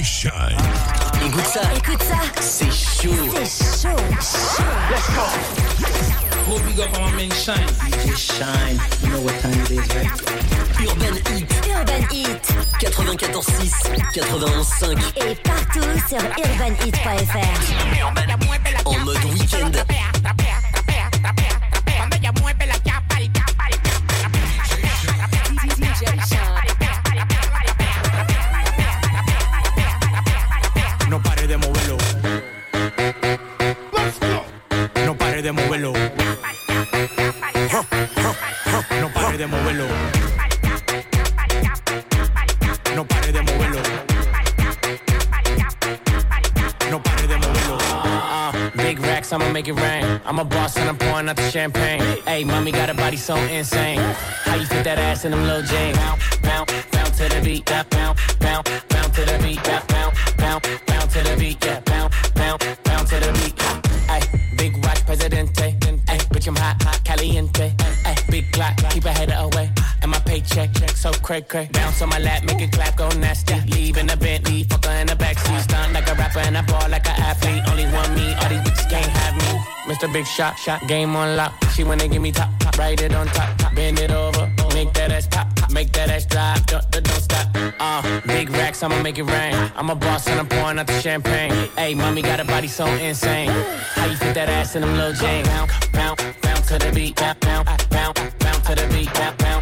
Shine. Écoute ça. Écoute ça. C'est chaud. C'est chaud. chaud. Let's go. We'll big up on my man Shine. Shine. You know what time it is, right? Urban Heat. Urban Heat. 94.6, 91.5. Et partout sur urbanheat.fr. En mode week-end. out the champagne. Hey, mommy got a body so insane. How you fit that ass in them little jeans? Bounce, bounce, bounce to the beat. Bounce, bounce, bounce to the beat. Bounce, bounce, bounce to the beat. Yeah, bounce, bounce, bounce to the beat. Hey, big watch, presidente. Hey, bitch, I'm hot, hot caliente. Hey, big clock, keep a header away paycheck, check so cray cray. Bounce on my lap, make it clap, go nasty. Leave in a Bentley, fuck her in the backseat. Stunt like a rapper and I ball like an athlete. Only one me, all these bitches can't have me. Mr. Big Shot, shot game on lock. She wanna give me top, top, write it on top, top. bend it over, make that ass pop, pop. make that ass drop, don't, don't stop. Uh, big racks, I'ma make it rain. I'm a boss and I'm pouring out the champagne. Hey, mommy got a body so insane. How you fit that ass in them little jeans? Pound, pound, pound to the beat, Pound, pound, pound to the beat, Pound. bounce.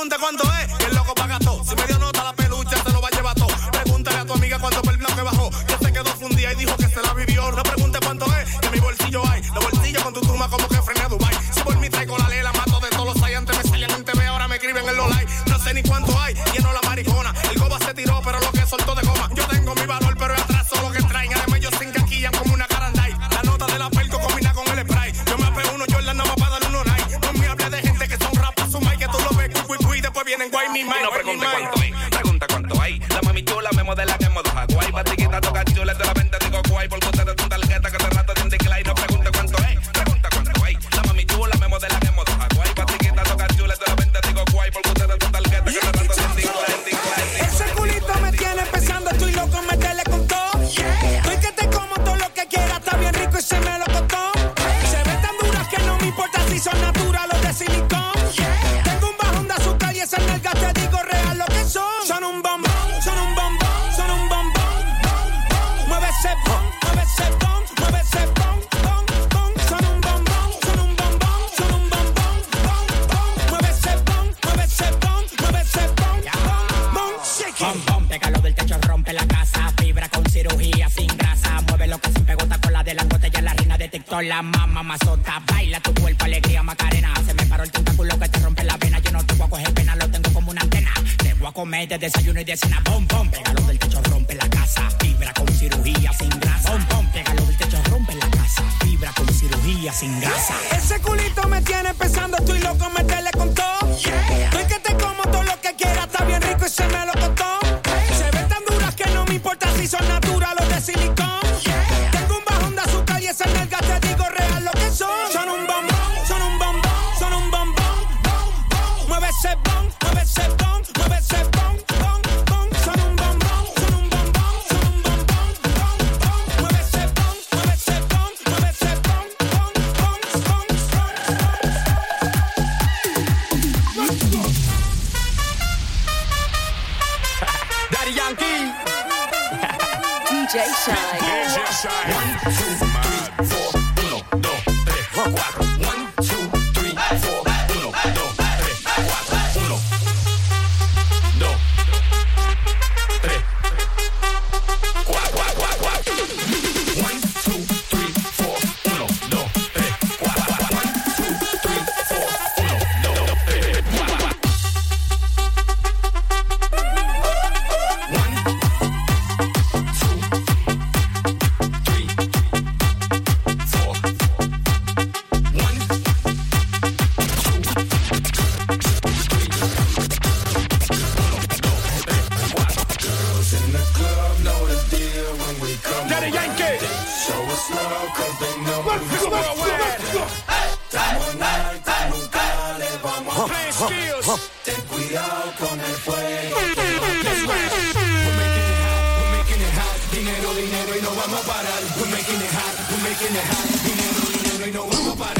pregunta cuánto es. mi mano, no pregunte cuánto es, pregunta cuánto hay. La mami chula me modela comer de desayuno y de cena. Pom, pom, pégalo del techo, rompe la casa. Fibra con cirugía sin grasa. Pom, pom, pégalo del techo, rompe la casa. Fibra con cirugía sin grasa. Ese culito me tiene pensando, estoy loco, meterle con todo. Yeah. Estoy que te como todo lo que quieras está bien rico y se me lo costó. in don't You know, about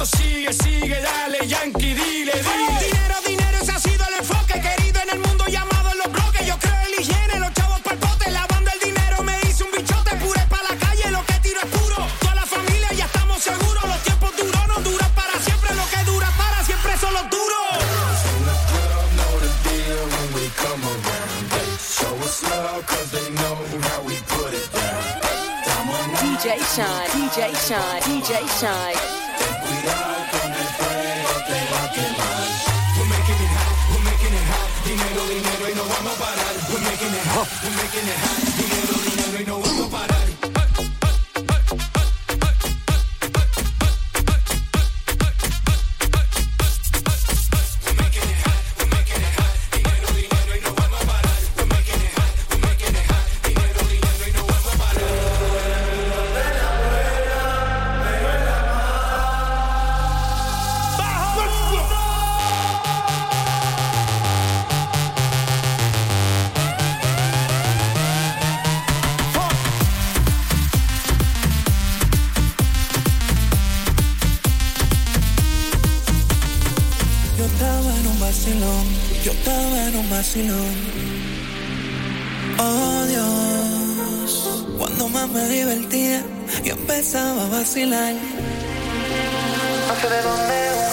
sigue, sigue, dale, Yankee, dile, dile. Dinero, dinero, ese ha sido el enfoque querido en el mundo llamado en los bloques. Yo creo en higiene, los chavos pa'l pote, lavando el dinero me hice un bichote, pure pa' la calle, lo que tiro es puro. Toda la familia ya estamos seguros, los tiempos duros no duran para siempre, lo que dura para siempre son los duros. DJ Shine, DJ Shine, DJ Shine. Cuidado con el que va, a quemar, We're making it hot, we're making it hot Dinero, dinero y no vamos a parar We're making it hot, we're making it hot Dinero, dinero y no vamos a parar Oh Dios, cuando más me divertía, yo empezaba a vacilar. No sé de dónde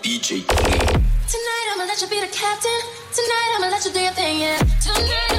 DJ Tonight I'ma let you be the captain. Tonight I'ma let you do your thing, yeah. Tonight.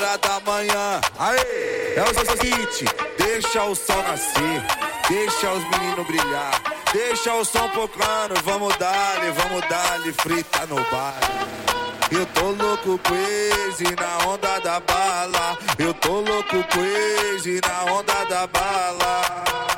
Hora da manhã. Aê! É o seguinte, deixa o sol nascer, deixa os meninos brilhar, deixa o som tocando, vamos dar-lhe, vamos dar-lhe, frita no baile. Eu tô louco crazy na onda da bala. Eu tô louco crazy na onda da bala.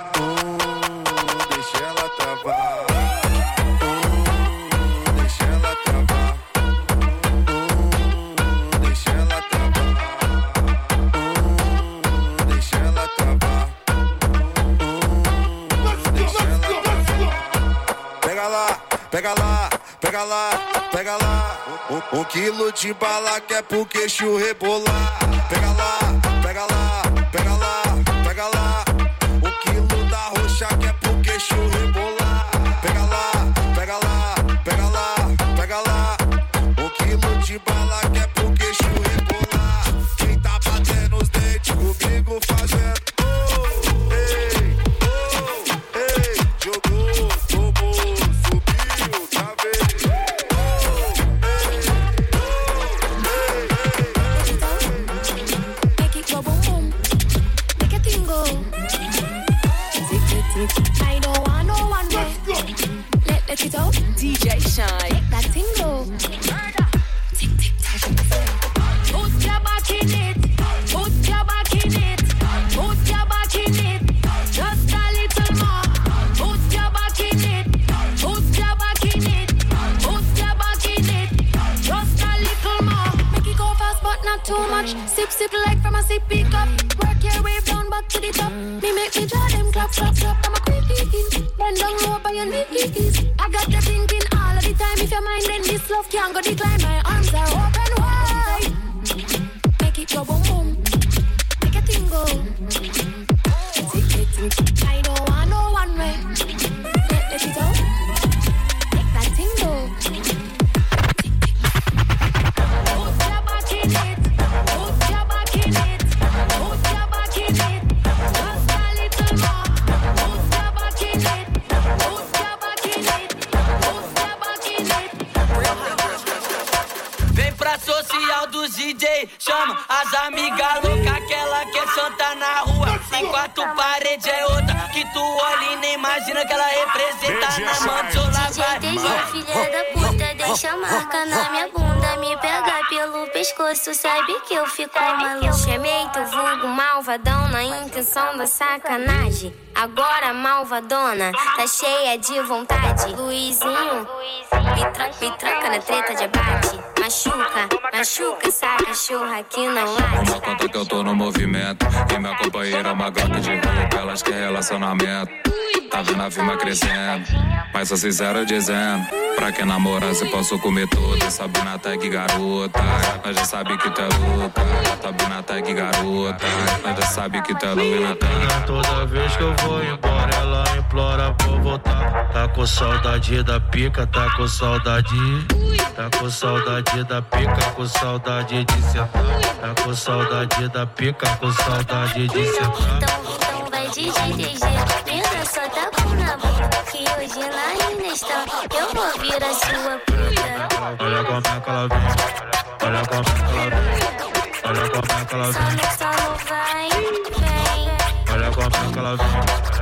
Um quilo de bala que é pro queixo rebolar. Pega lá. I don't want no one way. Let let it out. DJ Shynn. that tingle. Put your back in it. Put your back in it. Put your back in it. Just a little more. Put your back in it. Put your back in it. Put your back in it. Just a little more. Make it go fast, but not too much. Sip sip like from a sippy cup. Work your way down back to the top. Me me ease. I got the thinking all of the time. If your mind then this love can't go decline my arm. Você sabe que eu fico maluco. Chamei teu vulgo malvadão na intenção da sacanagem. Agora malvadona, tá cheia de vontade. Luizinho, me, me tranca na treta de abate. Machuca, machuca essa cachorra que não late. Eu conta que eu tô no movimento. E minha companheira é uma gata de roupa, elas querem é relacionamento. Tá vendo a firma crescendo, mas sou sincero dizendo. Pra que namorar se posso comer tudo? Sabina tag tá garota, nós já sabe que tu é louca. Sabina tag tá garota, nós já sabe que tu é louca. Toda vez que eu vou embora voltar. Tá com saudade da pica, tá com saudade. Tá com saudade da pica, com saudade de sentar. Tá com saudade da pica, com saudade de então, sentar. Então, então vai de DDG, pena só tá com na boca. Que hoje lá ainda está, eu vou vir a sua puta. Olha como é que ela vem, olha como é que ela vem. Olha como é que ela vem. Só no vai, vem. Olha como é que ela vem.